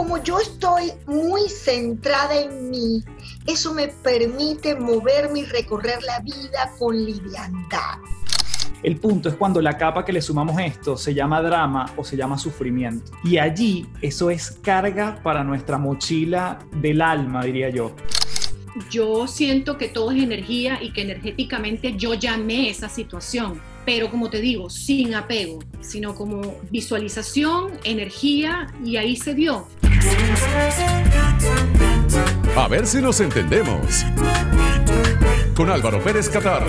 como yo estoy muy centrada en mí, eso me permite moverme y recorrer la vida con liviandad. El punto es cuando la capa que le sumamos esto se llama drama o se llama sufrimiento. Y allí eso es carga para nuestra mochila del alma, diría yo. Yo siento que todo es energía y que energéticamente yo llamé esa situación, pero como te digo, sin apego, sino como visualización, energía y ahí se dio. A ver si nos entendemos. Con Álvaro Pérez Catar.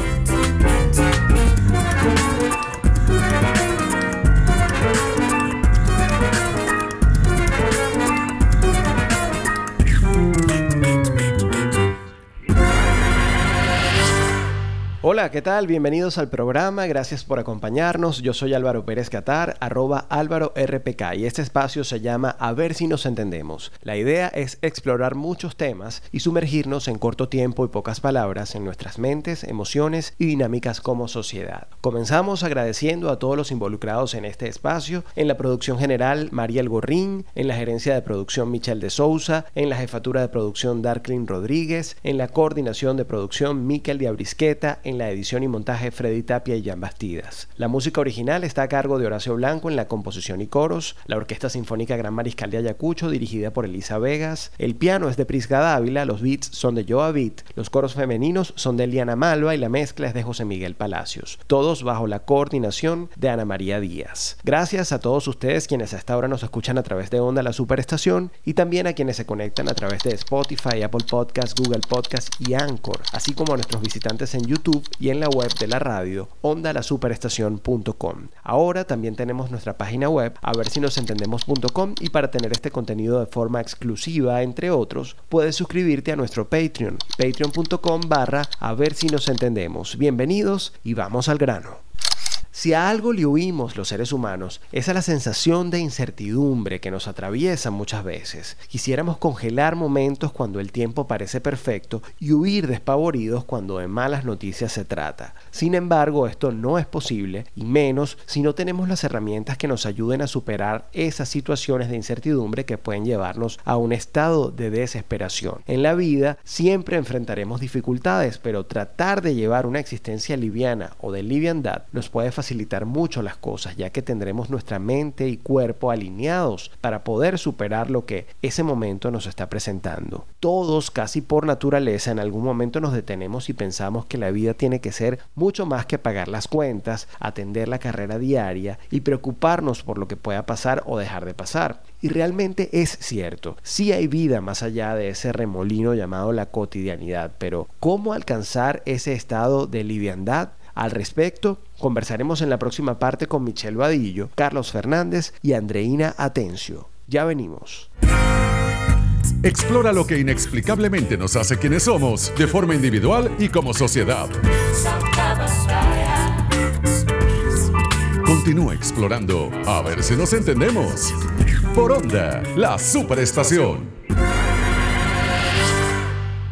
Hola, ¿qué tal? Bienvenidos al programa, gracias por acompañarnos. Yo soy Álvaro Pérez Catar, arroba Álvaro RPK, y este espacio se llama A ver si nos entendemos. La idea es explorar muchos temas y sumergirnos en corto tiempo y pocas palabras en nuestras mentes, emociones y dinámicas como sociedad. Comenzamos agradeciendo a todos los involucrados en este espacio, en la producción general Mariel Gorrín, en la gerencia de producción Michelle de Souza, en la jefatura de producción Darklin Rodríguez, en la coordinación de producción Miquel de Abrisqueta, en la edición y montaje Freddy Tapia y Jan Bastidas. La música original está a cargo de Horacio Blanco en la composición y coros, la Orquesta Sinfónica Gran Mariscal de Ayacucho dirigida por Elisa Vegas, el piano es de Prisca Dávila, los beats son de Joa Beat, los coros femeninos son de Eliana Malva y la mezcla es de José Miguel Palacios, todos bajo la coordinación de Ana María Díaz. Gracias a todos ustedes quienes hasta ahora nos escuchan a través de Onda la Superestación y también a quienes se conectan a través de Spotify, Apple Podcasts, Google Podcasts y Anchor, así como a nuestros visitantes en YouTube y en la web de la radio ondalasuperestación.com. Ahora también tenemos nuestra página web a ver si nos entendemos.com y para tener este contenido de forma exclusiva, entre otros, puedes suscribirte a nuestro Patreon, patreon.com barra a ver si nos entendemos. Bienvenidos y vamos al grano. Si a algo le huimos los seres humanos, es a la sensación de incertidumbre que nos atraviesa muchas veces. Quisiéramos congelar momentos cuando el tiempo parece perfecto y huir despavoridos cuando de malas noticias se trata. Sin embargo, esto no es posible, y menos si no tenemos las herramientas que nos ayuden a superar esas situaciones de incertidumbre que pueden llevarnos a un estado de desesperación. En la vida siempre enfrentaremos dificultades, pero tratar de llevar una existencia liviana o de liviandad nos puede facilitar mucho las cosas, ya que tendremos nuestra mente y cuerpo alineados para poder superar lo que ese momento nos está presentando. Todos, casi por naturaleza, en algún momento nos detenemos y pensamos que la vida tiene que ser mucho más que pagar las cuentas, atender la carrera diaria y preocuparnos por lo que pueda pasar o dejar de pasar. Y realmente es cierto, sí hay vida más allá de ese remolino llamado la cotidianidad, pero ¿cómo alcanzar ese estado de liviandad? Al respecto, conversaremos en la próxima parte con Michelle Vadillo, Carlos Fernández y Andreina Atencio. Ya venimos. Explora lo que inexplicablemente nos hace quienes somos, de forma individual y como sociedad. Continúa explorando, a ver si nos entendemos. Por Onda, la superestación.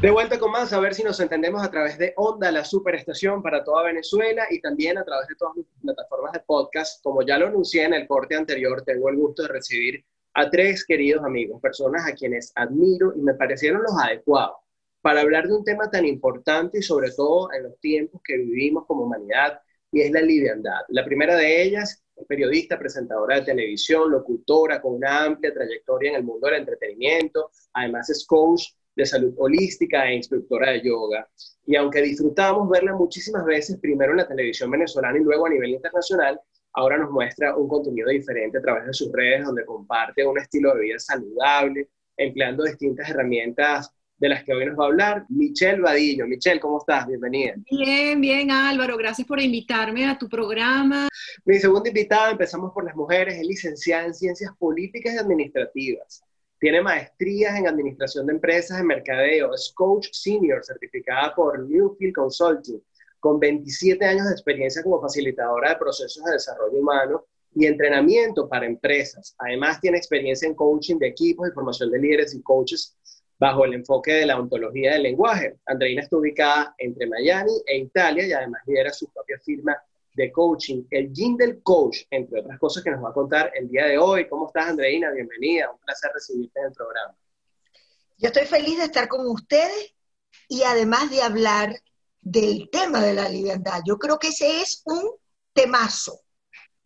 De vuelta con más, a ver si nos entendemos a través de Onda, la superestación para toda Venezuela y también a través de todas las plataformas de podcast. Como ya lo anuncié en el corte anterior, tengo el gusto de recibir a tres queridos amigos, personas a quienes admiro y me parecieron los adecuados para hablar de un tema tan importante y sobre todo en los tiempos que vivimos como humanidad y es la liviandad. La primera de ellas es periodista, presentadora de televisión, locutora con una amplia trayectoria en el mundo del entretenimiento, además es coach de salud holística e instructora de yoga. Y aunque disfrutamos verla muchísimas veces, primero en la televisión venezolana y luego a nivel internacional, ahora nos muestra un contenido diferente a través de sus redes, donde comparte un estilo de vida saludable, empleando distintas herramientas de las que hoy nos va a hablar Michelle Vadillo. Michelle, ¿cómo estás? Bienvenida. Bien, bien Álvaro, gracias por invitarme a tu programa. Mi segunda invitada, empezamos por las mujeres, es licenciada en Ciencias Políticas y Administrativas. Tiene maestrías en Administración de Empresas, en Mercadeo, es coach senior certificada por Newfield Consulting, con 27 años de experiencia como facilitadora de procesos de desarrollo humano y entrenamiento para empresas. Además, tiene experiencia en coaching de equipos y formación de líderes y coaches bajo el enfoque de la ontología del lenguaje. Andreina está ubicada entre Miami e Italia y además lidera su propia firma de coaching, el Gym del Coach, entre otras cosas que nos va a contar el día de hoy. ¿Cómo estás, Andreina? Bienvenida, un placer recibirte en el programa. Yo estoy feliz de estar con ustedes y además de hablar del tema de la liviandad. Yo creo que ese es un temazo.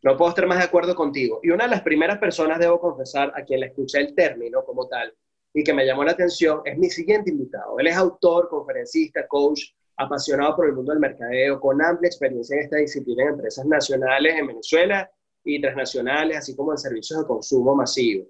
No puedo estar más de acuerdo contigo. Y una de las primeras personas, debo confesar, a quien le escuché el término como tal y que me llamó la atención, es mi siguiente invitado. Él es autor, conferencista, coach, apasionado por el mundo del mercadeo, con amplia experiencia en esta disciplina en empresas nacionales en Venezuela y transnacionales, así como en servicios de consumo masivo.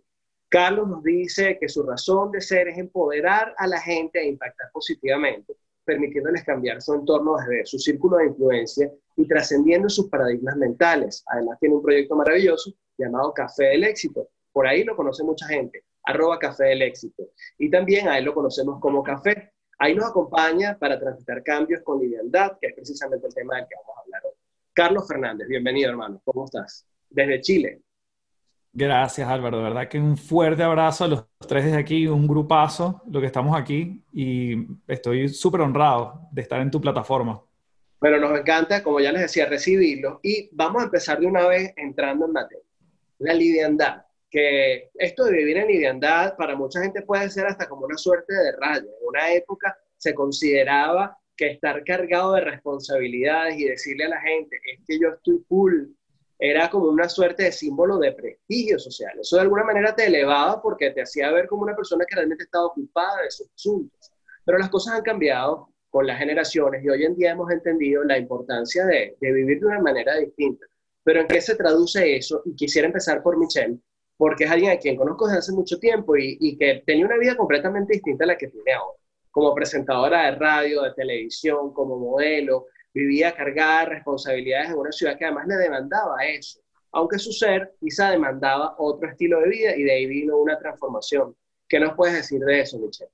Carlos nos dice que su razón de ser es empoderar a la gente e impactar positivamente, permitiéndoles cambiar su entorno desde su círculo de influencia y trascendiendo sus paradigmas mentales. Además tiene un proyecto maravilloso llamado Café del Éxito. Por ahí lo conoce mucha gente, arroba Café del Éxito. Y también a él lo conocemos como Café. Ahí nos acompaña para transitar cambios con liviandad, que es precisamente el tema del que vamos a hablar hoy. Carlos Fernández, bienvenido hermano, ¿cómo estás? Desde Chile. Gracias Álvaro, de verdad que un fuerte abrazo a los tres desde aquí, un grupazo, lo que estamos aquí y estoy súper honrado de estar en tu plataforma. Bueno, nos encanta, como ya les decía, recibirlo y vamos a empezar de una vez entrando en materia. La liviandad, que esto de vivir en liviandad para mucha gente puede ser hasta como una suerte de raya. En una época se consideraba que estar cargado de responsabilidades y decirle a la gente, es que yo estoy full, era como una suerte de símbolo de prestigio social. Eso de alguna manera te elevaba porque te hacía ver como una persona que realmente estaba ocupada de sus asuntos. Pero las cosas han cambiado con las generaciones y hoy en día hemos entendido la importancia de, vivir de una manera distinta. Pero ¿en qué se traduce eso? Y quisiera empezar por Michelle, porque es alguien a quien conozco desde hace mucho tiempo y, que tenía una vida completamente distinta a la que tiene ahora. Como presentadora de radio, de televisión, como modelo, vivía cargada de responsabilidades en una ciudad que además le demandaba eso, aunque su ser quizá demandaba otro estilo de vida y de ahí vino una transformación. ¿Qué nos puedes decir de eso, Michelle?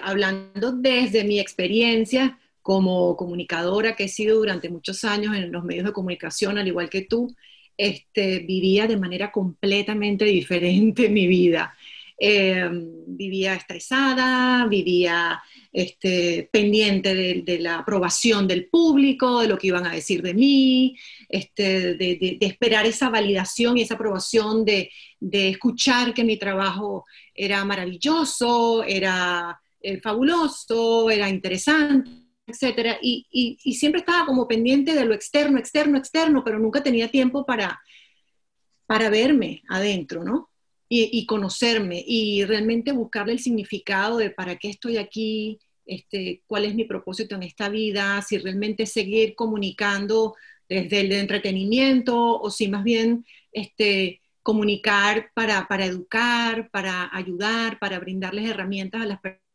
Hablando desde mi experiencia como comunicadora que he sido durante muchos años en los medios de comunicación, al igual que tú, este, vivía de manera completamente diferente mi vida. Eh, vivía estresada, vivía este, pendiente de, la aprobación del público, de lo que iban a decir de mí, este, de, esperar esa validación y esa aprobación, de, escuchar que mi trabajo era maravilloso, era eh, fabuloso, era interesante, etc. Y, siempre estaba como pendiente de lo externo, externo, externo, pero nunca tenía tiempo para, para verme adentro, ¿no? y, conocerme y realmente buscarle el significado de para qué estoy aquí, este, cuál es mi propósito en esta vida, si realmente seguir comunicando desde el entretenimiento o si más bien comunicar para, para educar, para ayudar, para brindarles herramientas a las personas,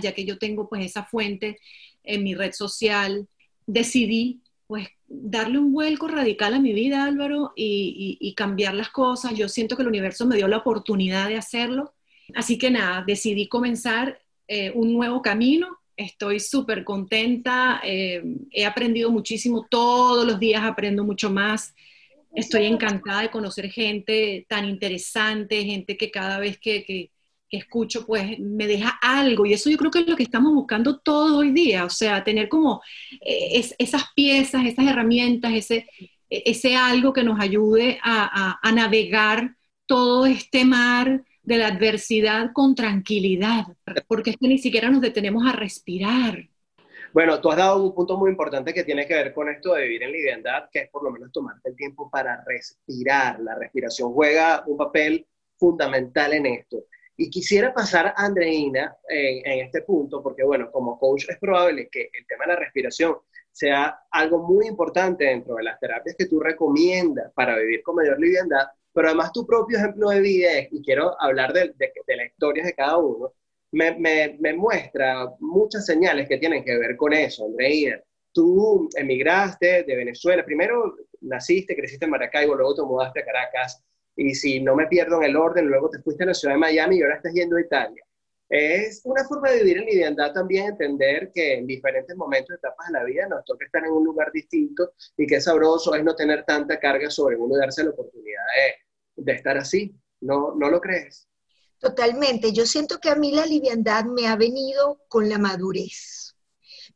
ya que yo tengo pues esa fuente en mi red social. Decidí pues darle un vuelco radical a mi vida, Álvaro, y, cambiar las cosas. Yo siento que el universo me dio la oportunidad de hacerlo. Así que nada, decidí comenzar eh, un nuevo camino. Estoy súper contenta. Eh, he aprendido muchísimo. Todos los días aprendo mucho más. Estoy encantada de conocer gente tan interesante, gente que cada vez que escucho, pues me deja algo. Y eso yo creo que es lo que estamos buscando todos hoy día, o sea, tener como eh, esas piezas, esas herramientas, ese, ese algo que nos ayude a, navegar todo este mar de la adversidad con tranquilidad, porque es que ni siquiera nos detenemos a respirar. Bueno, tú has dado un punto muy importante que tiene que ver con esto de vivir en liviandad, que es por lo menos tomarte el tiempo para respirar. La respiración juega un papel fundamental en esto. Y quisiera pasar a Andreina en, este punto, porque bueno, como coach es probable que el tema de la respiración sea algo muy importante dentro de las terapias que tú recomiendas para vivir con mayor liviandad, pero además tu propio ejemplo de vida, y quiero hablar de, de, de las historias de cada uno, me, me, muestra muchas señales que tienen que ver con eso, Andreina. Tú emigraste de Venezuela, primero naciste, creciste en Maracaibo, luego te mudaste a Caracas, y si no me pierdo en el orden, luego te fuiste a la ciudad de Miami y ahora estás yendo a Italia. Es una forma de vivir en liviandad también entender que en diferentes momentos, etapas de la vida, nos toca estar en un lugar distinto y que sabroso es no tener tanta carga sobre uno y darse la oportunidad de, de estar así. ¿No, ¿No lo crees? Totalmente. Yo siento que a mí la liviandad me ha venido con la madurez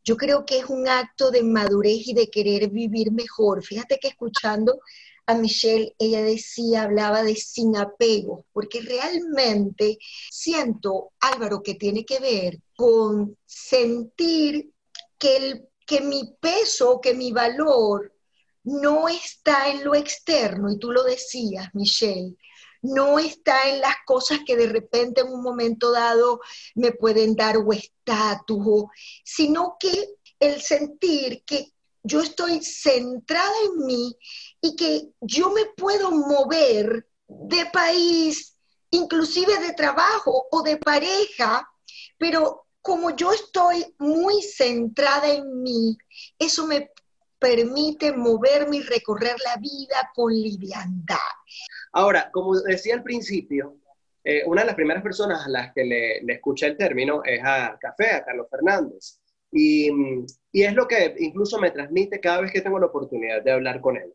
yo creo que es un acto de madurez y de querer vivir mejor. Fíjate que escuchando a Michelle, ella decía, hablaba de sin apego, porque realmente siento, Álvaro, que tiene que ver con sentir que, el, que mi peso, que mi valor no está en lo externo, y tú lo decías, Michelle, no está en las cosas que de repente en un momento dado me pueden dar o estatus, sino que el sentir que yo estoy centrada en mí y que yo me puedo mover de país, inclusive de trabajo o de pareja, pero como yo estoy muy centrada en mí, eso me permite moverme y recorrer la vida con liviandad. Ahora, como decía al principio, eh, una de las primeras personas a las que le, le escuché el término es a Café, a Carlos Fernández. Y, y, es lo que incluso me transmite cada vez que tengo la oportunidad de hablar con él.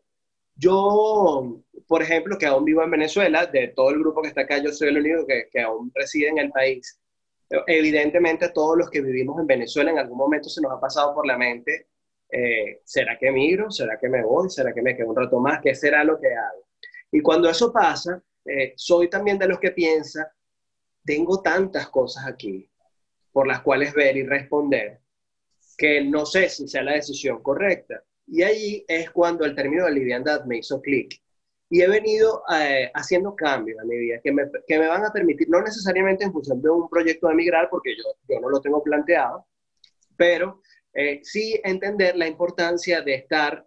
Yo, por ejemplo, que aún vivo en Venezuela, de todo el grupo que está acá, yo soy el único que, que aún reside en el país. Evidentemente, todos los que vivimos en Venezuela en algún momento se nos ha pasado por la mente, eh, ¿será que emigro? ¿Será que me voy? ¿Será que me quedo un rato más? ¿Qué será lo que hago? Y cuando eso pasa, eh, soy también de los que piensa, tengo tantas cosas aquí por las cuales ver y responder, que no sé si sea la decisión correcta. Y ahí es cuando el término de liviandad me hizo clic. Y he venido eh, haciendo cambios en mi vida que me, que me, van a permitir, no necesariamente en función de un proyecto de migrar, porque yo, yo no lo tengo planteado, pero eh, sí entender la importancia de estar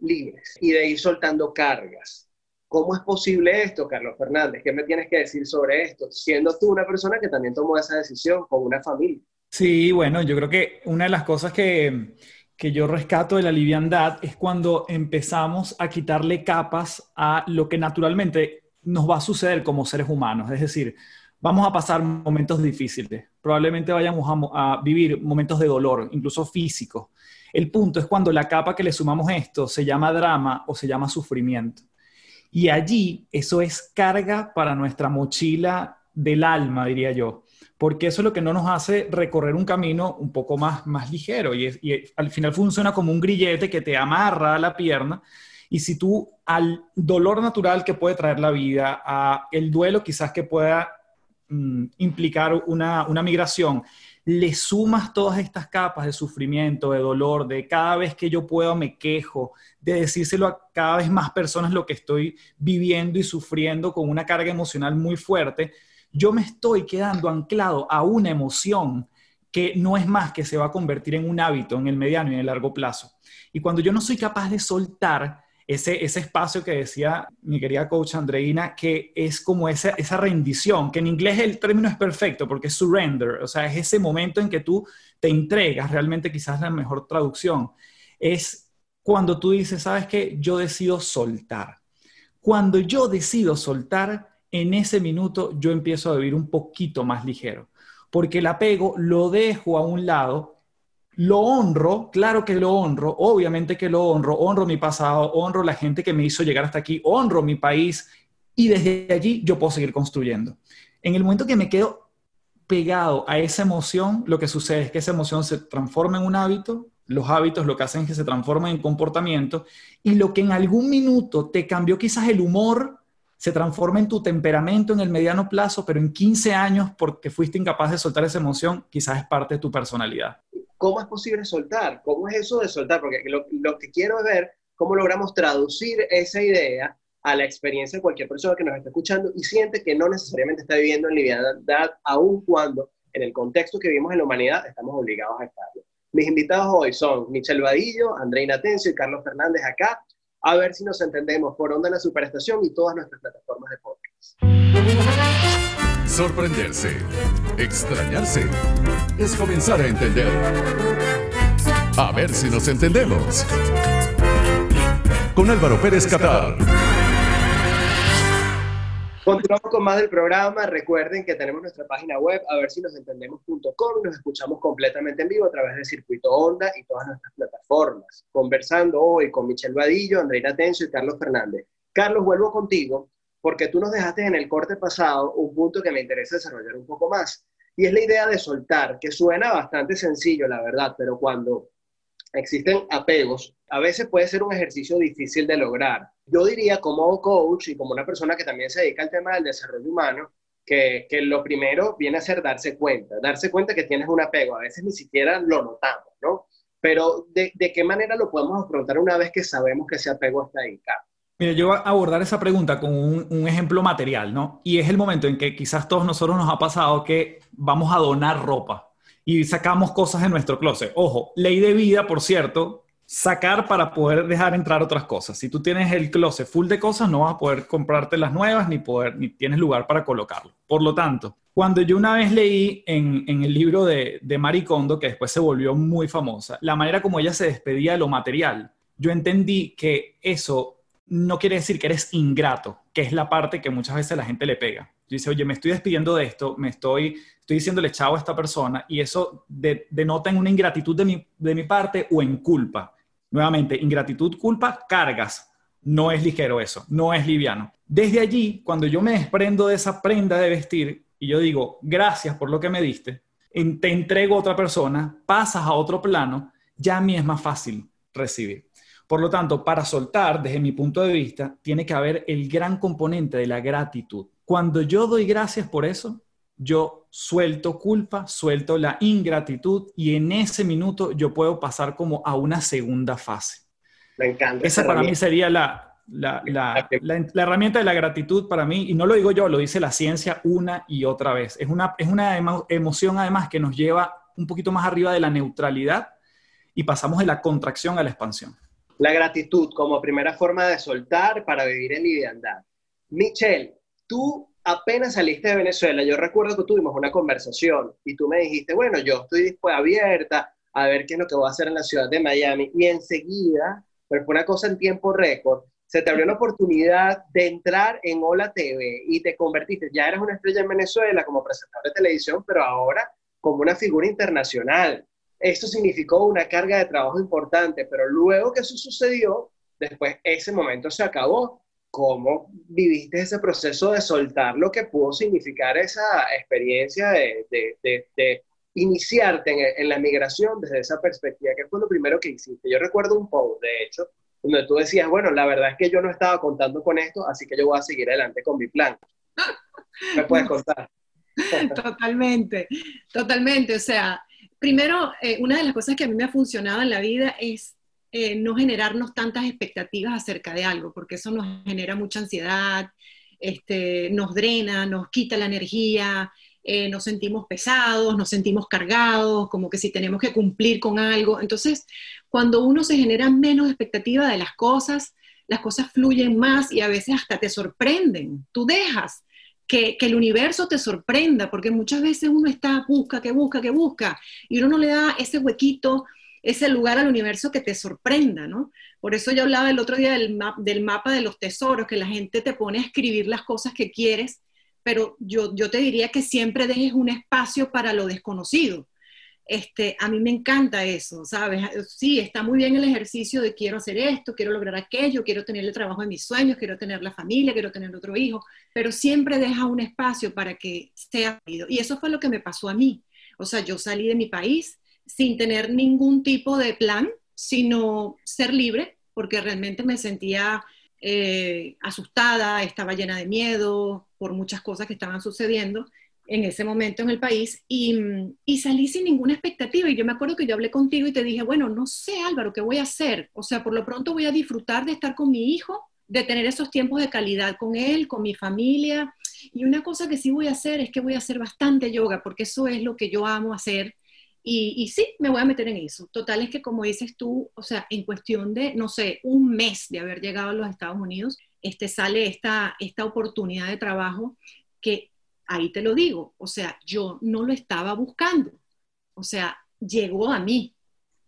libres y de ir soltando cargas. ¿Cómo es posible esto, Carlos Fernández? ¿Qué me tienes que decir sobre esto? Siendo tú una persona que también tomó esa decisión con una familia. Sí, bueno, yo creo que una de las cosas que, que yo rescato de la liviandad es cuando empezamos a quitarle capas a lo que naturalmente nos va a suceder como seres humanos. Es decir, vamos a pasar momentos difíciles, probablemente vayamos a, a vivir momentos de dolor, incluso físicos. El punto es cuando la capa que le sumamos esto se llama drama o se llama sufrimiento. Y allí eso es carga para nuestra mochila del alma, diría yo, porque eso es lo que no nos hace recorrer un camino un poco más, más ligero y, al final funciona como un grillete que te amarra a la pierna. Y si tú al dolor natural que puede traer la vida, a el duelo quizás que pueda mm, implicar una, una migración, le sumas todas estas capas de sufrimiento, de dolor, de cada vez que yo puedo me quejo, de decírselo a cada vez más personas lo que estoy viviendo y sufriendo con una carga emocional muy fuerte, yo me estoy quedando anclado a una emoción que no es más que se va a convertir en un hábito en el mediano y en el largo plazo. Y cuando yo no soy capaz de soltar, ese, ese espacio que decía mi querida coach Andreina, que es como esa, esa rendición, que en inglés el término es perfecto porque es surrender, o sea, es ese momento en que tú te entregas, realmente quizás la mejor traducción, es cuando tú dices, sabes que yo decido soltar. Cuando yo decido soltar, en ese minuto yo empiezo a vivir un poquito más ligero, porque el apego lo dejo a un lado lo honro, claro que lo honro, obviamente que lo honro, honro mi pasado, honro la gente que me hizo llegar hasta aquí, honro mi país y desde allí yo puedo seguir construyendo. En el momento que me quedo pegado a esa emoción, lo que sucede es que esa emoción se transforma en un hábito, los hábitos lo que hacen es que se transformen en comportamiento y lo que en algún minuto te cambió quizás el humor, se transforma en tu temperamento en el mediano plazo, pero en 15 años, porque fuiste incapaz de soltar esa emoción, quizás es parte de tu personalidad. ¿Cómo es posible soltar? ¿Cómo es eso de soltar? Porque lo, que quiero es ver cómo logramos traducir esa idea a la experiencia de cualquier persona que nos está escuchando y siente que no necesariamente está viviendo en liviandad, aun cuando en el contexto que vivimos en la humanidad estamos obligados a estarlo. Mis invitados hoy son Michelle Vadillo, Andreina Tencio y Carlos Fernández acá. A ver si nos entendemos por Onda en la Superestación y todas nuestras plataformas de podcast. Sorprenderse, extrañarse, es comenzar a entender. A ver si nos entendemos. Con Álvaro Pérez Catar. Continuamos con más del programa. Recuerden que tenemos nuestra página web, a ver si nos entendemos.com. Nos escuchamos completamente en vivo a través de Circuito Onda y todas nuestras plataformas. Conversando hoy con Michelle Vadillo, Andreina Tencio y Carlos Fernández. Carlos, vuelvo contigo porque tú nos dejaste en el corte pasado un punto que me interesa desarrollar un poco más. Y es la idea de soltar, que suena bastante sencillo, la verdad, pero cuando existen apegos, a veces puede ser un ejercicio difícil de lograr. Yo diría como coach y como una persona que también se dedica al tema del desarrollo humano, que, que, lo primero viene a ser darse cuenta, darse cuenta que tienes un apego. A veces ni siquiera lo notamos, ¿no? Pero ¿de, de qué manera lo podemos afrontar una vez que sabemos que ese apego está ahí? Mira, yo voy a abordar esa pregunta con un, un, ejemplo material, ¿no? Y es el momento en que quizás todos nosotros nos ha pasado que vamos a donar ropa y sacamos cosas de nuestro closet. Ojo, ley de vida, por cierto, sacar para poder dejar entrar otras cosas. Si tú tienes el closet full de cosas, no vas a poder comprarte las nuevas ni, poder, ni tienes lugar para colocarlo. Por lo tanto, cuando yo una vez leí en, en el libro de, de Marie Kondo, que después se volvió muy famosa, la manera como ella se despedía de lo material, yo entendí que eso no quiere decir que eres ingrato, que es la parte que muchas veces la gente le pega. Dice, oye, me estoy despidiendo de esto, me estoy, estoy diciéndole chao a esta persona y eso de, denota en una ingratitud de mi, de mi parte o en culpa. Nuevamente, ingratitud, culpa, cargas. No es ligero eso, no es liviano. Desde allí, cuando yo me desprendo de esa prenda de vestir y yo digo, gracias por lo que me diste, te entrego a otra persona, pasas a otro plano, ya a mí es más fácil recibir. Por lo tanto, para soltar, desde mi punto de vista, tiene que haber el gran componente de la gratitud. Cuando yo doy gracias por eso, yo suelto culpa, suelto la ingratitud y en ese minuto yo puedo pasar como a una segunda fase. Me encanta. Esa para mí sería la, la, la, la, herramienta de la gratitud para mí, y no lo digo yo, lo dice la ciencia una y otra vez. Es una, es una emoción además que nos lleva un poquito más arriba de la neutralidad y pasamos de la contracción a la expansión. La gratitud como primera forma de soltar para vivir en liviandad. Michelle, tú apenas saliste de Venezuela, yo recuerdo que tuvimos una conversación y tú me dijiste, bueno, yo estoy abierta a ver qué es lo que voy a hacer en la ciudad de Miami. Y enseguida, pero fue una cosa en tiempo récord, se te abrió la oportunidad de entrar en Hola TV y te convertiste, ya eres una estrella en Venezuela como presentador de televisión, pero ahora como una figura internacional. Esto significó una carga de trabajo importante, pero luego que eso sucedió, después ese momento se acabó. ¿Cómo viviste ese proceso de soltar lo que pudo significar esa experiencia de, de, de, iniciarte en, en, la migración desde esa perspectiva? ¿Qué fue lo primero que hiciste? Yo recuerdo un post, de hecho, donde tú decías, bueno, la verdad es que yo no estaba contando con esto, así que yo voy a seguir adelante con mi plan. ¿Me puedes contar? Totalmente, totalmente. O sea, primero, eh, una de las cosas que a mí me ha funcionado en la vida es eh, no generarnos tantas expectativas acerca de algo, porque eso nos genera mucha ansiedad, este, nos drena, nos quita la energía, eh, nos sentimos pesados, nos sentimos cargados, como que si tenemos que cumplir con algo. Entonces, cuando uno se genera menos expectativa de las cosas, las cosas fluyen más y a veces hasta te sorprenden. Tú dejas que, el universo te sorprenda, porque muchas veces uno está, busca, que busca, que busca, y uno no le da ese huequito, ese lugar al universo que te sorprenda, ¿no? Por eso yo hablaba el otro día del, del mapa de los tesoros, que la gente te pone a escribir las cosas que quieres, pero yo, yo te diría que siempre dejes un espacio para lo desconocido este, a mí me encanta eso, ¿sabes? Sí, está muy bien el ejercicio de quiero hacer esto, quiero lograr aquello, quiero tener el trabajo de mis sueños, quiero tener la familia, quiero tener otro hijo, pero siempre deja un espacio para que sea Y eso fue lo que me pasó a mí. O sea, yo salí de mi país sin tener ningún tipo de plan, sino ser libre, porque realmente me sentía eh, asustada, estaba llena de miedo por muchas cosas que estaban sucediendo en ese momento en el país y, y, salí sin ninguna expectativa. Y yo me acuerdo que yo hablé contigo y te dije, bueno, no sé Álvaro, ¿qué voy a hacer? O sea, por lo pronto voy a disfrutar de estar con mi hijo, de tener esos tiempos de calidad con él, con mi familia. Y una cosa que sí voy a hacer es que voy a hacer bastante yoga, porque eso es lo que yo amo hacer. Y, sí, me voy a meter en eso. Total es que como dices tú, o sea, en cuestión de, no sé, un mes de haber llegado a los Estados Unidos, este, sale esta, esta oportunidad de trabajo que ahí te lo digo, o sea, yo no lo estaba buscando, o sea, llegó a mí.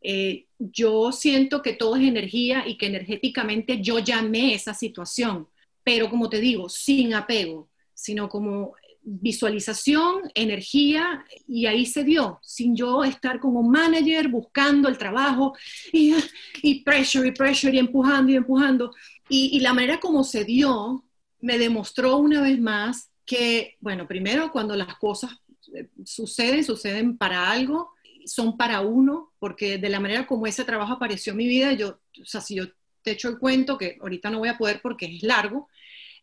Eh, yo siento que todo es energía y que energéticamente yo llamé esa situación, pero como te digo, sin apego, sino como visualización, energía, y ahí se dio, sin yo estar como manager buscando el trabajo y, y pressure y pressure y empujando y empujando. Y, y la manera como se dio me demostró una vez más que, bueno, primero cuando las cosas eh, suceden, suceden para algo, son para uno, porque de la manera como ese trabajo apareció en mi vida, yo, o sea, si yo te echo el cuento, que ahorita no voy a poder porque es largo,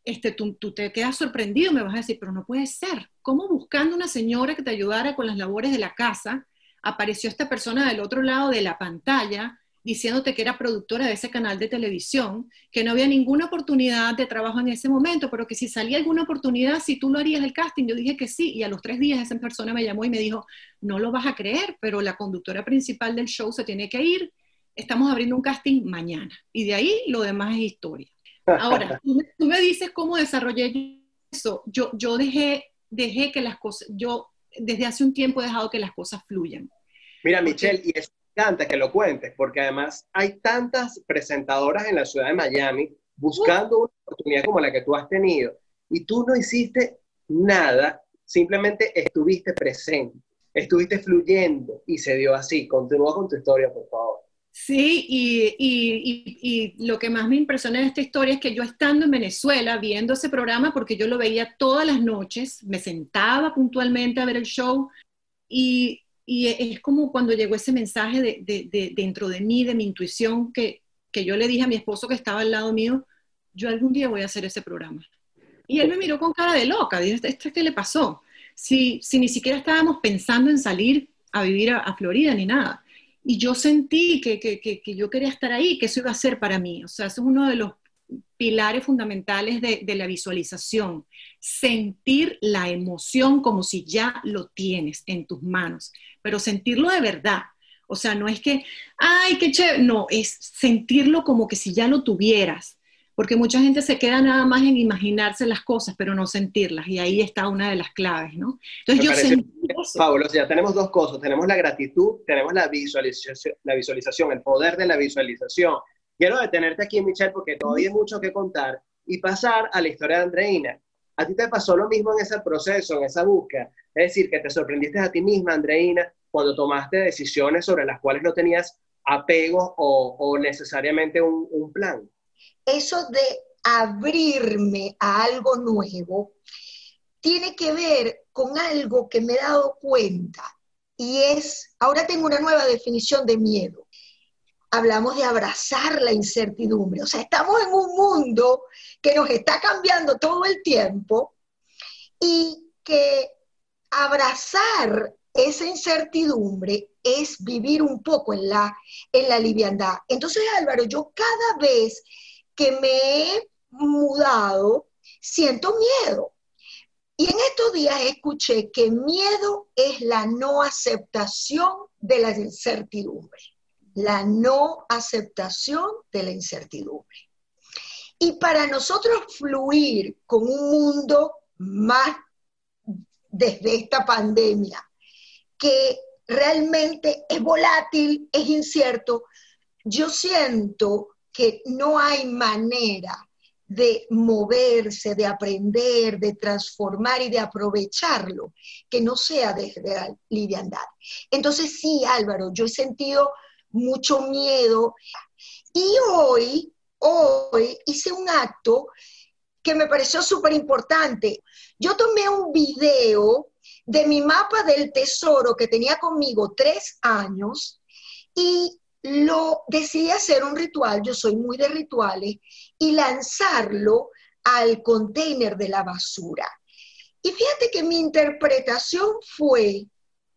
este, tú, tú, te quedas sorprendido, me vas a decir, pero no puede ser. ¿Cómo buscando una señora que te ayudara con las labores de la casa, apareció esta persona del otro lado de la pantalla diciéndote que era productora de ese canal de televisión, que no había ninguna oportunidad de trabajo en ese momento, pero que si salía alguna oportunidad, si tú lo harías el casting, yo dije que sí, y a los tres días esa persona me llamó y me dijo, no lo vas a creer, pero la conductora principal del show se tiene que ir, estamos abriendo un casting mañana, y de ahí lo demás es historia. Ahora, tú, me dices cómo desarrollé eso, yo, yo dejé, dejé que las cosas, yo desde hace un tiempo he dejado que las cosas fluyan. Mira, Michelle, y es encanta que lo cuentes, porque además hay tantas presentadoras en la ciudad de Miami buscando una oportunidad como la que tú has tenido, y tú no hiciste nada, simplemente estuviste presente, estuviste fluyendo y se dio así. Continúa con tu historia, por favor. Sí, y, y, y, lo que más me impresiona de esta historia es que yo estando en Venezuela viendo ese programa, porque yo lo veía todas las noches, me sentaba puntualmente a ver el show y y es como cuando llegó ese mensaje de, dentro de mí, de mi intuición, que, yo le dije a mi esposo que estaba al lado mío, yo algún día voy a hacer ese programa. Y él me miró con cara de loca, dijo, ¿esto qué le pasó? Si, si ni siquiera estábamos pensando en salir a vivir a, Florida ni nada. Y yo sentí que, que, que, yo quería estar ahí, que eso iba a ser para mí. O sea, eso es uno de los pilares fundamentales de, de, la visualización. Sentir la emoción como si ya lo tienes en tus manos pero sentirlo de verdad. O sea, no es que, ay, qué chévere, no, es sentirlo como que si ya lo tuvieras, porque mucha gente se queda nada más en imaginarse las cosas, pero no sentirlas, y ahí está una de las claves, ¿no? Entonces yo sentí Pablo, ya tenemos dos cosas, tenemos la gratitud, tenemos la visualización, la visualización, el poder de la visualización. Quiero detenerte aquí, Michelle, porque todavía hay mucho que contar, y pasar a la historia de Andreina. ¿A ti te pasó lo mismo en ese proceso, en esa búsqueda? Es decir, que te sorprendiste a ti misma, Andreina, cuando tomaste decisiones sobre las cuales no tenías apego o, necesariamente un, un plan. Eso de abrirme a algo nuevo tiene que ver con algo que me he dado cuenta y es, ahora tengo una nueva definición de miedo. Hablamos de abrazar la incertidumbre, o sea, estamos en un mundo que nos está cambiando todo el tiempo y que abrazar esa incertidumbre es vivir un poco en la, en la liviandad. Entonces, Álvaro, yo cada vez que me he mudado, siento miedo. Y en estos días escuché que miedo es la no aceptación de la incertidumbre. La no aceptación de la incertidumbre. Y para nosotros fluir con un mundo más desde esta pandemia, que realmente es volátil, es incierto, yo siento que no hay manera de moverse, de aprender, de transformar y de aprovecharlo, que no sea desde la liviandad. Entonces sí, Álvaro, yo he sentido mucho miedo y hoy, hoy hice un acto que me pareció súper importante. Yo tomé un video de mi mapa del tesoro que tenía conmigo tres años y lo decidí hacer un ritual, yo soy muy de rituales, y lanzarlo al container de la basura. Y fíjate que mi interpretación fue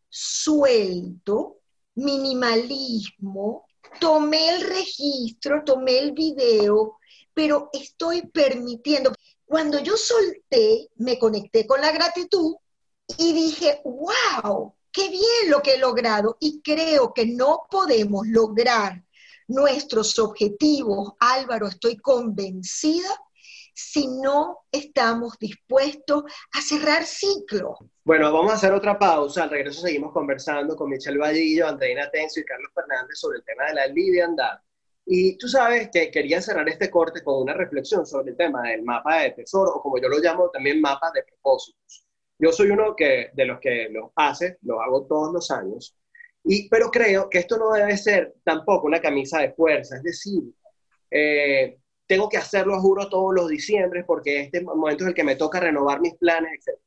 suelto, minimalismo, tomé el registro, tomé el video, pero estoy permitiendo. Cuando yo solté, me conecté con la gratitud y dije, wow, qué bien lo que he logrado y creo que no podemos lograr nuestros objetivos, Álvaro, estoy convencida, si no estamos dispuestos a cerrar ciclos. Bueno, vamos a hacer otra pausa. Al regreso seguimos conversando con Michelle Vallillo, Andreina Tencio y Carlos Fernández sobre el tema de la liviandad. Y tú sabes que quería cerrar este corte con una reflexión sobre el tema del mapa de tesoro, o como yo lo llamo también mapa de propósitos. Yo soy uno que, de los que lo hace, lo hago todos los años, y, pero creo que esto no debe ser tampoco una camisa de fuerza, es decir, eh, tengo que hacerlo, juro, todos los diciembre porque este momento es el que me toca renovar mis planes, etc.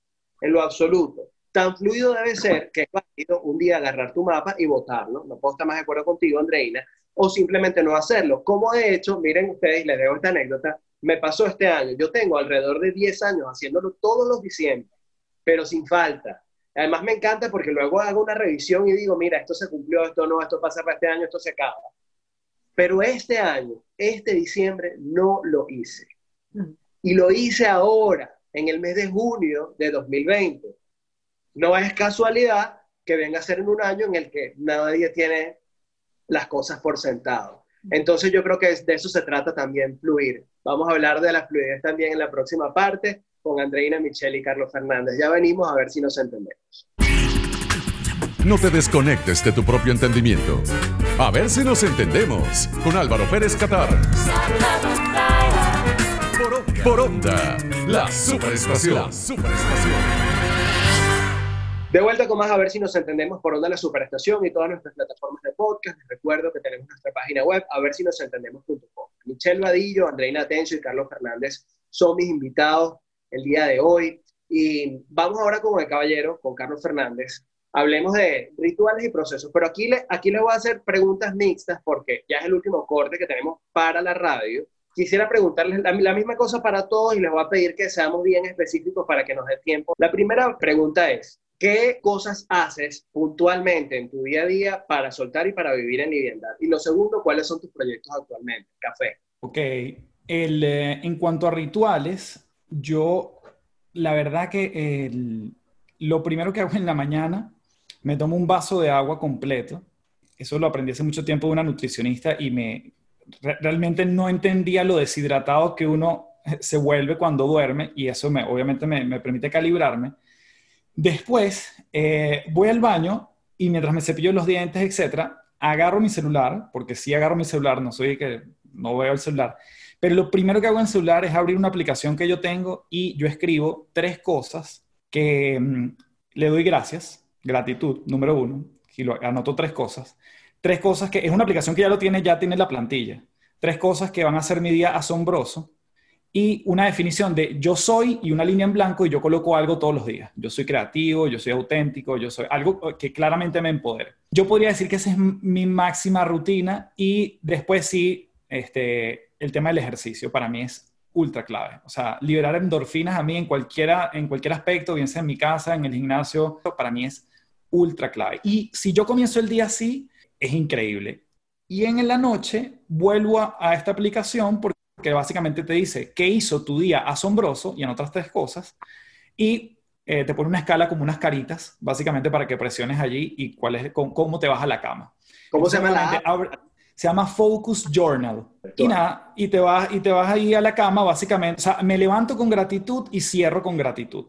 En lo absoluto. tan fluido debe ser que es válido un día agarrar tu mapa y votarlo. No puedo estar más de acuerdo contigo, Andreina, o simplemente no hacerlo. Como de hecho, miren ustedes, les dejo esta anécdota, me pasó este año. Yo tengo alrededor de 10 años haciéndolo todos los diciembre, pero sin falta. Además me encanta porque luego hago una revisión y digo, mira, esto se cumplió, esto no, esto pasa para este año, esto se acaba. Pero este año, este diciembre, no lo hice. Y lo hice ahora, en el mes de junio de 2020. No es casualidad que venga a ser en un año en el que nadie tiene las cosas por sentado. Entonces yo creo que de eso se trata también fluir. Vamos a hablar de la fluidez también en la próxima parte con Andreina Michelle y Carlos Fernández. Ya venimos a ver si nos entendemos. No te desconectes de tu propio entendimiento. A ver si nos entendemos con Álvaro Pérez Catar. Por onda, la superestación. La superestación. De vuelta con más a ver si nos entendemos por onda la superestación y todas nuestras plataformas de podcast. Les recuerdo que tenemos nuestra página web a ver si nos entendemos.com. Michelle Vadillo, Andreina Atencio y Carlos Fernández son mis invitados el día de hoy. Y vamos ahora con el caballero, con Carlos Fernández. Hablemos de rituales y procesos, pero aquí, le, aquí les voy a hacer preguntas mixtas porque ya es el último corte que tenemos para la radio. Quisiera preguntarles la, misma cosa para todos y les voy a pedir que seamos bien específicos para que nos dé tiempo. La primera pregunta es, ¿Qué cosas haces puntualmente en tu día a día para soltar y para vivir en vivienda? Y lo segundo, ¿cuáles son tus proyectos actualmente? Café. Ok, el, eh, en cuanto a rituales, yo, la verdad que lo primero que hago en la mañana, me tomo un vaso de agua completo. Eso lo aprendí hace mucho tiempo de una nutricionista y me realmente no entendía lo deshidratado que uno se vuelve cuando duerme y eso me, obviamente me, permite calibrarme. Después eh, voy al baño y mientras me cepillo los dientes, etcétera, agarro mi celular, porque si agarro mi celular, no soy que no veo el celular, pero lo primero que hago en el celular es abrir una aplicación que yo tengo y yo escribo tres cosas que mm, le doy gracias, gratitud, número uno, y lo anoto tres cosas. Tres cosas que es una aplicación que ya lo tiene, ya tiene la plantilla. Tres cosas que van a hacer mi día asombroso y una definición de yo soy y una línea en blanco y yo coloco algo todos los días. Yo soy creativo, yo soy auténtico, yo soy algo que claramente me empodera. Yo podría decir que esa es mi máxima rutina y después sí, este, el tema del ejercicio para mí es ultra clave. O sea, liberar endorfinas a mí en, cualquiera, en cualquier aspecto, bien sea en mi casa, en el gimnasio, para mí es ultra clave. Y si yo comienzo el día así, es increíble. Y en la noche vuelvo a, a esta aplicación porque que básicamente te dice qué hizo tu día asombroso y en otras tres cosas, y eh, te pone una escala como unas caritas, básicamente para que presiones allí y cuál es, cómo, te vas a la cama. ¿Cómo se llama la Se llama Focus Journal. Y nada, y te, vas, y te vas ahí a la cama, básicamente. O sea, me levanto con gratitud y cierro con gratitud.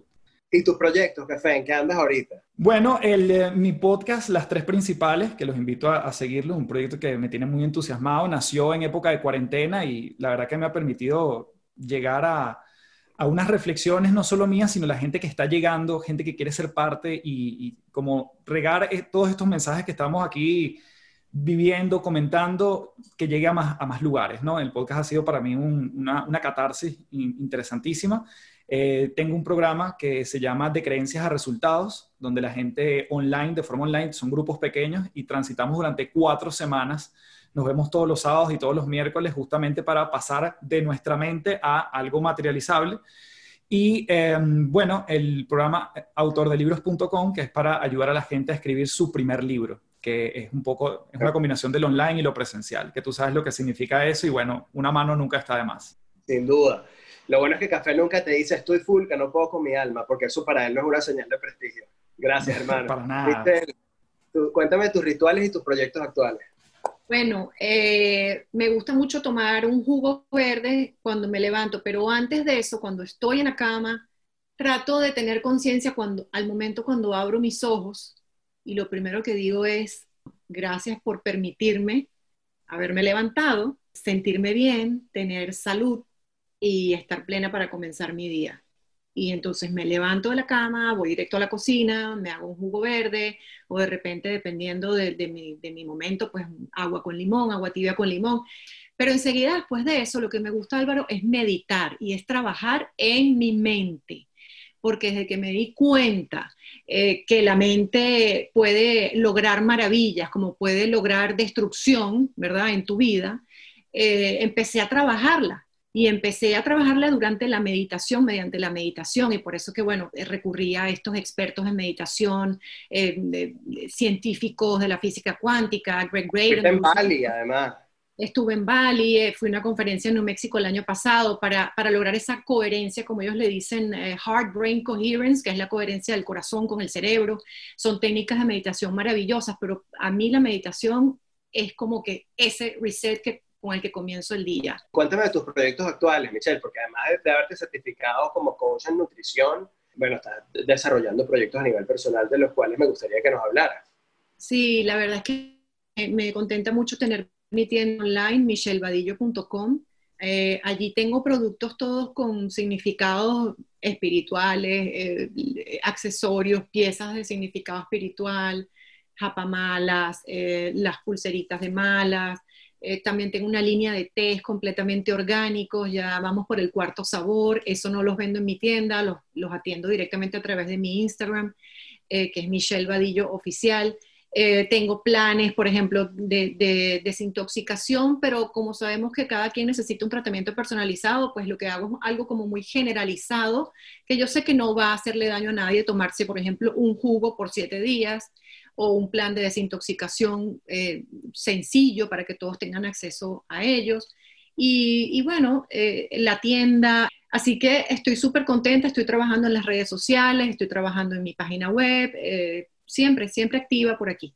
¿Y tus proyectos, Jefe? ¿En qué andas ahorita? Bueno, el, eh, mi podcast, Las Tres Principales, que los invito a, a seguirlo, un proyecto que me tiene muy entusiasmado, nació en época de cuarentena y la verdad que me ha permitido llegar a, a unas reflexiones, no solo mías, sino la gente que está llegando, gente que quiere ser parte y, y como regar eh, todos estos mensajes que estamos aquí viviendo, comentando, que llegue a más, lugares, ¿no? El podcast ha sido para mí una, una catarsis interesantísima eh, tengo un programa que se llama De Creencias a Resultados, donde la gente online, de forma online, son grupos pequeños y transitamos durante cuatro semanas. Nos vemos todos los sábados y todos los miércoles justamente para pasar de nuestra mente a algo materializable. Y em, bueno, el programa autordelibros.com, que es para ayudar a la gente a escribir su primer libro, que es un poco, es una combinación del online y lo presencial, que tú sabes lo que significa eso y bueno, una mano nunca está de más. Sin duda. Lo bueno es que Café nunca te dice estoy full, que no puedo con mi alma, porque eso para él no es una señal de prestigio. Gracias, hermano. para nada. cuéntame tus rituales y tus proyectos actuales. Bueno, eh, me gusta mucho tomar un jugo verde cuando me levanto, pero antes de eso, cuando estoy en la cama, trato de tener conciencia cuando, al momento cuando abro mis ojos y lo primero que digo es gracias por permitirme haberme levantado, sentirme bien, tener salud, y estar plena para comenzar mi día. Y entonces me levanto de la cama, voy directo a la cocina, me hago un jugo verde o de repente, dependiendo de, mi, mi momento, pues agua con limón, agua tibia con limón. Pero enseguida, después de eso, lo que me gusta, Álvaro, es meditar y es trabajar en mi mente. Porque desde que me di cuenta eh, que la mente puede lograr maravillas, como puede lograr destrucción, ¿verdad?, en tu vida, eh, empecé a trabajarla. Y empecé a trabajarla durante la meditación, mediante la meditación, y por eso que, bueno, recurría a estos expertos en meditación, científicos de la física cuántica, Greg Graydon. además. Estuve en Bali, eh, fui a una conferencia en New México el año pasado para, para lograr esa coherencia, como ellos le dicen, eh, Heart Brain Coherence, que es la coherencia del corazón con el cerebro. Son técnicas de meditación maravillosas, pero a mí la meditación es como que ese reset que, con el que comienzo el día. Cuéntame de tus proyectos actuales, Michelle, porque además de haberte certificado como coach en nutrición, bueno, estás desarrollando proyectos a nivel personal de los cuales me gustaría que nos hablaras. Sí, la verdad es que me contenta mucho tener mi tienda online, michelvadillo.com. Eh, allí tengo productos todos con significados espirituales, eh, accesorios, piezas de significado espiritual, japamalas, eh, las pulseritas de malas. también tengo una línea de tés completamente orgánicos, ya vamos por el cuarto sabor, eso no los vendo en mi tienda, los, los atiendo directamente a través de mi Instagram, que es Michelle Vadillo Oficial. Eh, tengo planes, por ejemplo, de, desintoxicación, pero como sabemos que cada quien necesita un tratamiento personalizado, pues lo que hago es algo como muy generalizado, que yo sé que no va a hacerle daño a nadie tomarse, por ejemplo, un jugo por siete días o un plan de desintoxicación eh, sencillo para que todos tengan acceso a ellos. Y, bueno, eh, la tienda, Así que estoy súper contenta, estoy trabajando en las redes sociales, estoy trabajando en mi página web, siempre, siempre activa por aquí.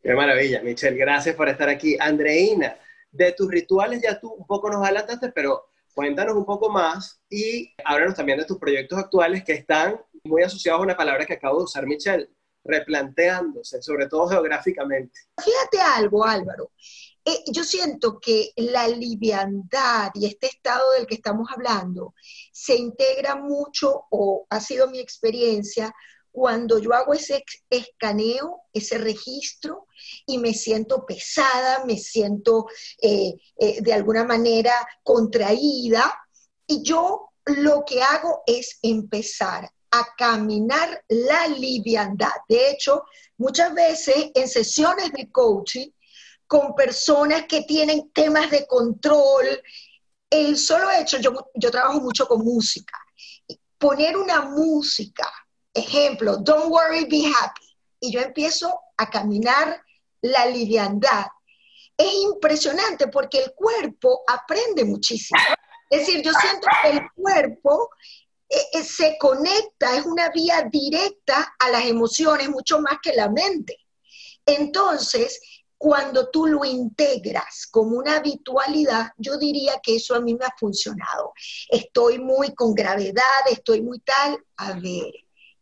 Qué maravilla, Michelle, gracias por estar aquí. Andreina, de tus rituales ya tú un poco nos adelantaste, pero cuéntanos un poco más y háblanos también de tus proyectos actuales que están muy asociados a una palabra que acabo de usar, Michelle, replanteándose, sobre todo geográficamente. Fíjate algo, Álvaro. Eh, yo siento que la liviandad y este estado del que estamos hablando se integra mucho, o ha sido mi experiencia, cuando yo hago ese escaneo, ese registro, y me siento pesada, me siento eh, eh, de alguna manera contraída, y yo lo que hago es empezar a caminar la liviandad. De hecho, muchas veces en sesiones de coaching, con personas que tienen temas de control, el solo hecho, yo, yo trabajo mucho con música, poner una música Ejemplo, don't worry, be happy. Y yo empiezo a caminar la liviandad. Es impresionante porque el cuerpo aprende muchísimo. Es decir, yo siento que el cuerpo eh, eh, se conecta, es una vía directa a las emociones mucho más que la mente. Entonces, cuando tú lo integras como una habitualidad, yo diría que eso a mí me ha funcionado. Estoy muy con gravedad, estoy muy tal, a ver,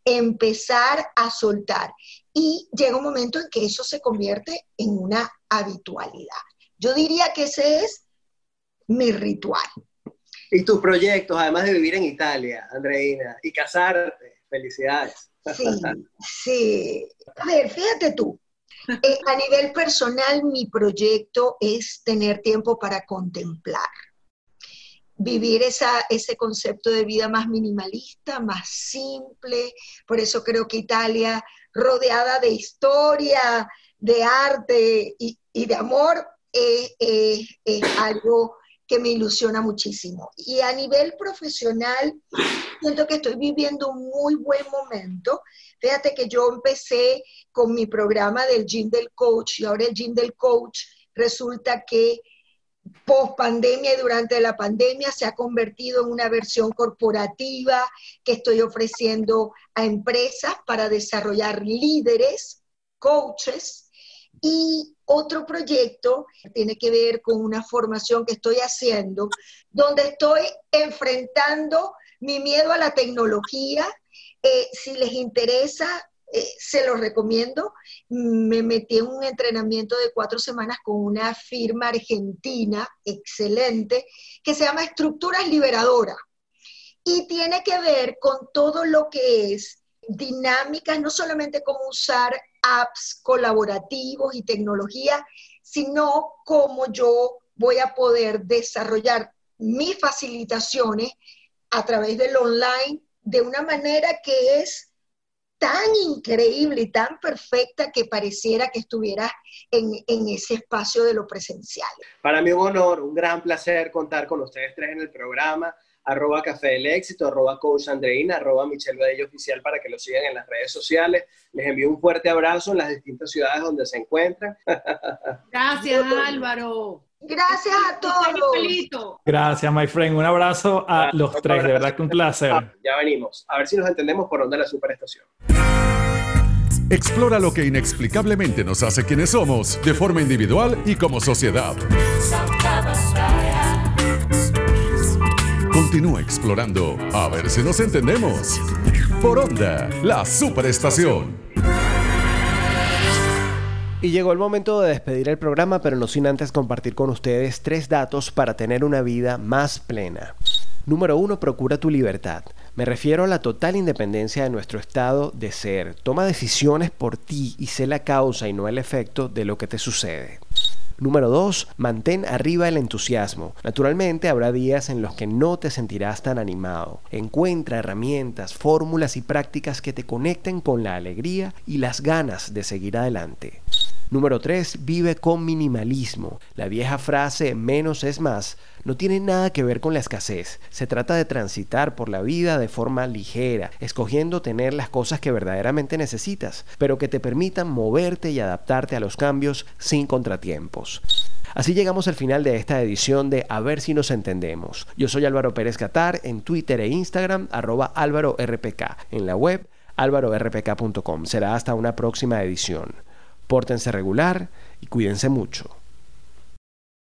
empezar a soltar. Y llega un momento en que eso se convierte en una habitualidad. Yo diría que ese es mi ritual. Y tus proyectos, además de vivir en Italia, Andreina, y casarte, felicidades. Sí, sí. A ver, fíjate tú, eh, a nivel personal, mi proyecto es tener tiempo para contemplar vivir esa, ese concepto de vida más minimalista, más simple. Por eso creo que Italia, rodeada de historia, de arte y, de amor, es algo que me ilusiona muchísimo. Y a nivel profesional, siento que estoy viviendo un muy buen momento. Fíjate que yo empecé con mi programa del Gym del Coach y ahora el Gym del Coach resulta que post pandemia y durante la pandemia se ha convertido en una versión corporativa que estoy ofreciendo a empresas para desarrollar líderes, coaches y otro proyecto tiene que ver con una formación que estoy haciendo donde estoy enfrentando mi miedo a la tecnología. Eh, si les interesa, eh, se lo recomiendo. Me metí en un entrenamiento de cuatro semanas con una firma argentina excelente que se llama Estructuras Liberadoras. Y tiene que ver con todo lo que es dinámicas, no solamente cómo usar apps colaborativos y tecnología, sino cómo yo voy a poder desarrollar mis facilitaciones a través del online de una manera que es tan increíble y tan perfecta que pareciera que estuvieras en, en, ese espacio de lo presencial. Para mí un honor, un gran placer contar con ustedes tres en el programa arroba Café del Éxito, arroba Coach Andreina, arroba Michelle Badillo Oficial para que lo sigan en las redes sociales. Les envío un fuerte abrazo en las distintas ciudades donde se encuentran. Gracias, Álvaro. Gracias a todos. Gracias, my friend. Un abrazo a los tres, de verdad que un placer. Ya venimos. A ver si nos entendemos por onda la superestación. Explora lo que inexplicablemente nos hace quienes somos, de forma individual y como sociedad. Continúa explorando, a ver si nos entendemos. Por onda, la superestación. Y llegó el momento de despedir el programa, pero no sin antes compartir con ustedes tres datos para tener una vida más plena. Número uno, procura tu libertad. Me refiero a la total independencia de nuestro estado de ser. Toma decisiones por ti y sé la causa y no el efecto de lo que te sucede. Número 2. Mantén arriba el entusiasmo. Naturalmente habrá días en los que no te sentirás tan animado. Encuentra herramientas, fórmulas y prácticas que te conecten con la alegría y las ganas de seguir adelante. Número 3. Vive con minimalismo. La vieja frase menos es más no tiene nada que ver con la escasez. Se trata de transitar por la vida de forma ligera, escogiendo tener las cosas que verdaderamente necesitas, pero que te permitan moverte y adaptarte a los cambios sin contratiempos. Así llegamos al final de esta edición de A ver si nos entendemos. Yo soy Álvaro Pérez Catar en Twitter e Instagram, arroba Álvaro RPK, en la web álvarorpk.com. Será hasta una próxima edición. Pórtense regular y cuídense mucho.